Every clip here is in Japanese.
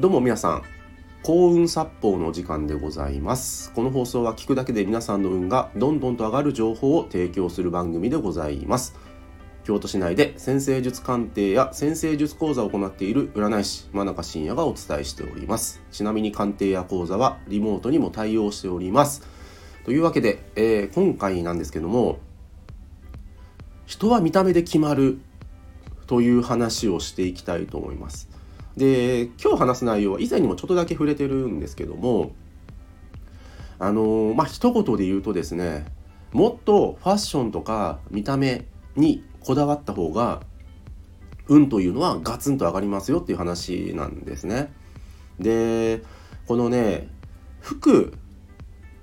どうも皆さん幸運殺法の時間でございます。この放送は聞くだけで皆さんの運がどんどんと上がる情報を提供する番組でございます。京都市内で先生術鑑定や先生術講座を行っている占い師真中信也がお伝えしております。ちなみに鑑定や講座はリモートにも対応しております。というわけで、えー、今回なんですけども人は見た目で決まるという話をしていきたいと思います。で今日話す内容は以前にもちょっとだけ触れてるんですけどもあのまあ一言で言うとですねもっとファッションとか見た目にこだわった方が運というのはガツンと上がりますよっていう話なんですね。でこのね服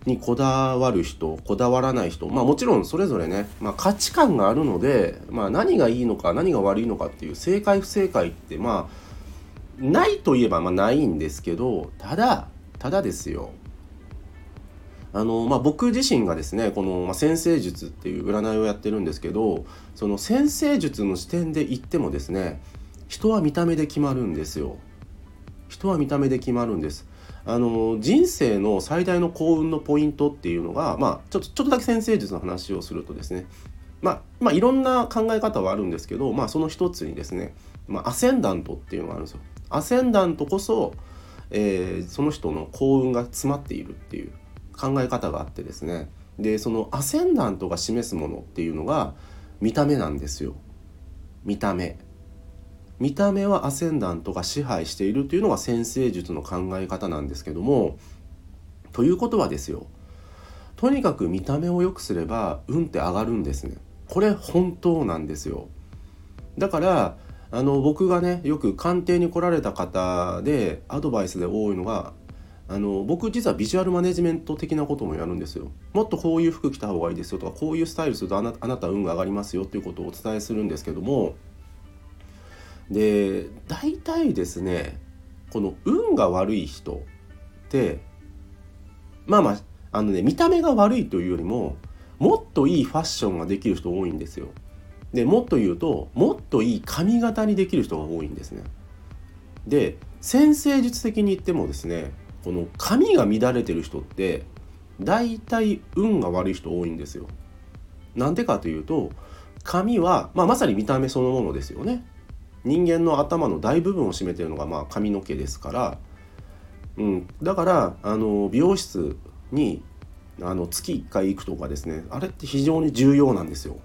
にこだわる人こだわらない人まあもちろんそれぞれね、まあ、価値観があるので、まあ、何がいいのか何が悪いのかっていう正解不正解ってまあないといえばまあないんですけどただただですよ。あのまあ、僕自身がですねこの、まあ、先生術っていう占いをやってるんですけどその先生術の視点で言ってもですね人は見た目で決まるんですよ。人は見た目で決まるんです。あの人生の最大の幸運のポイントっていうのがまあちょっとちょっとだけ先生術の話をするとですねまあ、まあ、いろんな考え方はあるんですけど、まあ、その一つにですね、まあ、アセンダントっていうのがあるんですよ。アセンダントこそ、えー、その人の幸運が詰まっているっていう考え方があってですね。でそのアセンダントが示すものっていうのが見た目なんですよ。見た目。見た目はアセンダントが支配しているというのが先生術の考え方なんですけどもということはですよとにかく見た目を良くすれば運って上がるんですね。これ本当なんですよ。だからあの僕がねよく鑑定に来られた方でアドバイスで多いのがあの僕実はビジュアルマネジメント的なこともやるんですよ。もっとこういう服着た方がいいですよとかこういうスタイルするとあなあなた運が上がりますよっていうことをお伝えするんですけども。で大体ですねこの運が悪い人ってまあまああのね見た目が悪いというよりももっといいファッションができる人多いんですよ。でもっと言うともっといい髪型にできる人が多いんですね。で先生術的に言ってもですねこの髪が乱れてる人って大体運が悪い人多いんですよ。なんでかというと髪は、まあ、まさに見た目そのものですよね。人間の頭の大部分を占めてるのがまあ髪の毛ですから、うん、だからあの美容室にあの月1回行くとかですねあれって非常に重要なんですよ。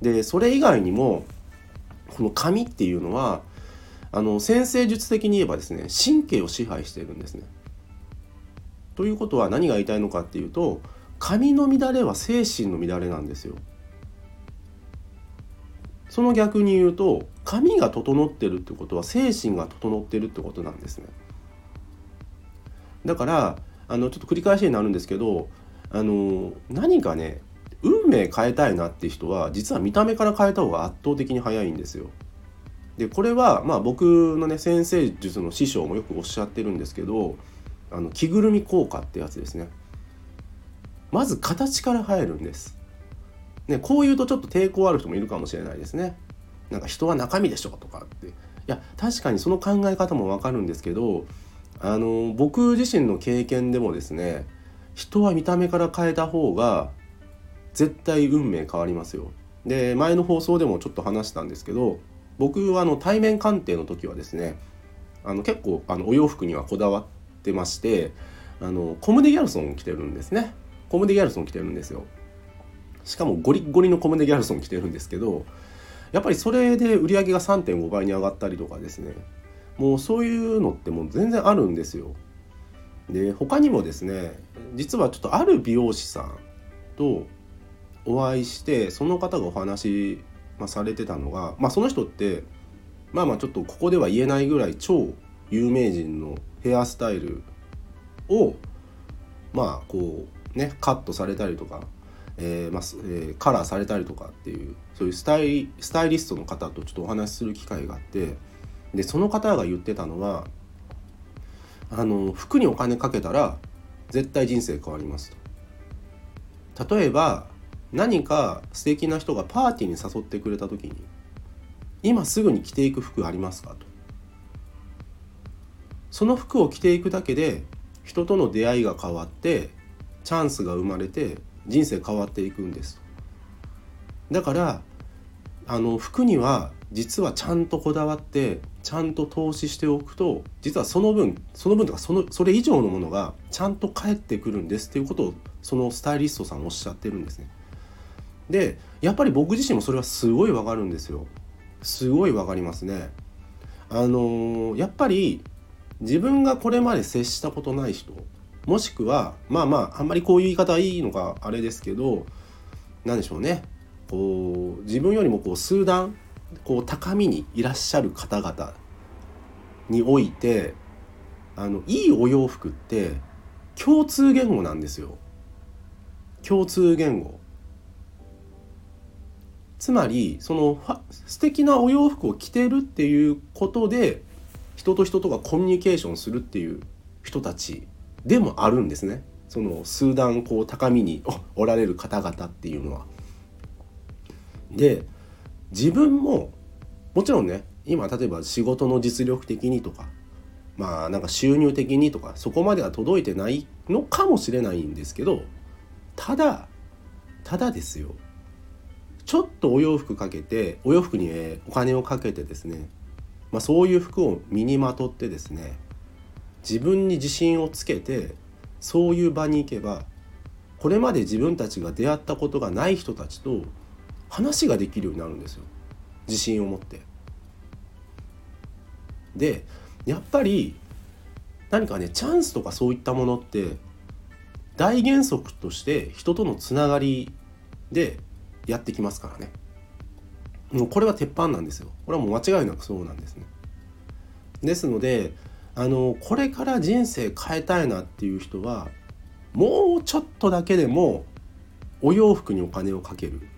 でそれ以外にもこの髪っていうのはあの先生術的に言えばですね神経を支配しているんですね。ということは何が言いたいのかっていうと髪の乱れは精神の乱れなんですよ。その逆に言うと髪が整ってるってことは精神が整ってるってことなんですね。だからあのちょっと繰り返しになるんですけどあの何かね運命変えたいなって人は実は見た目から変えた方が圧倒的に早いんですよ。でこれはまあ僕のね先生術の師匠もよくおっしゃってるんですけどあの着ぐるみ効果ってやつですね。まず形から入るんです。ね、こう言うとちょっと抵抗ある人もいるかもしれないですね。なんか人は中身でしょとかって。いや確かにその考え方もわかるんですけどあの僕自身の経験でもですね人は見た目から変えた方が絶対運命変わりますよ。で前の放送でもちょっと話したんですけど僕はあの対面鑑定の時はですねあの結構あのお洋服にはこだわってましてあのコムデ・ギャルソン着てるんですねコムデ・ギャルソン着てるんですよしかもゴリッゴリのコムデ・ギャルソン着てるんですけどやっぱりそれで売り上げが3.5倍に上がったりとかですねもうそういうのってもう全然あるんですよ。で他にもですね実はちょっとある美容師さんとお会いしてその方がお話、まあ、されてたのが、まあ、その人ってまあまあちょっとここでは言えないぐらい超有名人のヘアスタイルをまあこうねカットされたりとか、えーまあえー、カラーされたりとかっていうそういうスタイスタイリストの方とちょっとお話しする機会があってでその方が言ってたのはあの服にお金かけたら絶対人生変わりますと。例えば何か素敵な人がパーティーに誘ってくれた時に今すぐに着ていく服ありますかとその服を着ていくだけで人との出会いが変わってチャンスが生まれて人生変わっていくんですだからあの服には実はちゃんとこだわってちゃんと投資しておくと実はその分その分とかそのそれ以上のものがちゃんと返ってくるんですっていうことをそのスタイリストさんおっしゃってるんですね。でやっぱり僕自身もそれはすごいわかるんですよ。すごいわかりますね。あのー、やっぱり自分がこれまで接したことない人もしくはまあまああんまりこういう言い方はいいのかあれですけど何でしょうねこう自分よりもこう数段こう高みにいらっしゃる方々においてあのいいお洋服って共通言語なんですよ。共通言語。つまりその素敵なお洋服を着てるっていうことで人と人とがコミュニケーションするっていう人たちでもあるんですね。その数段こう高みにおられる方々っていうのは。で自分ももちろんね今例えば仕事の実力的にとかまあなんか収入的にとかそこまでは届いてないのかもしれないんですけどただただですよ。ちょっとお洋服かけてお洋服にお金をかけてですね、まあ、そういう服を身にまとってですね自分に自信をつけてそういう場に行けばこれまで自分たちが出会ったことがない人たちと話ができるようになるんですよ。自信を持って。でやっぱり何かねチャンスとかそういったものって大原則として人とのつながりでやってきますからね。もうこれは鉄板なんですよ。これはもう間違いなくそうなんですね。ですのであのこれから人生変えたいなっていう人はもうちょっとだけでもお洋服にお金をかける。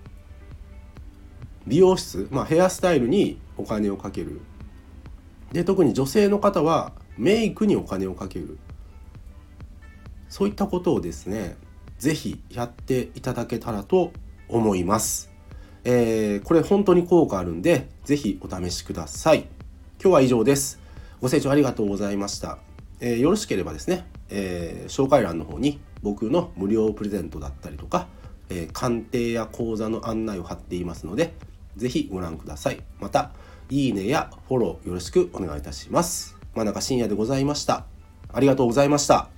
美容室、まあ、ヘアスタイルにお金をかける。で特に女性の方はメイクにお金をかける。そういったことをですね是非やっていただけたらと思います、えー、これ本当に効果あるんで是非お試しください。今日は以上です。ご清聴ありがとうございました、えー、よろしければですね、えー、紹介欄の方に僕の無料プレゼントだったりとか、え鑑定や講座の案内を貼っていますのでぜひご覧ください。また、いいねやフォローよろしくお願いいたします。真中深也でございました。ありがとうございました。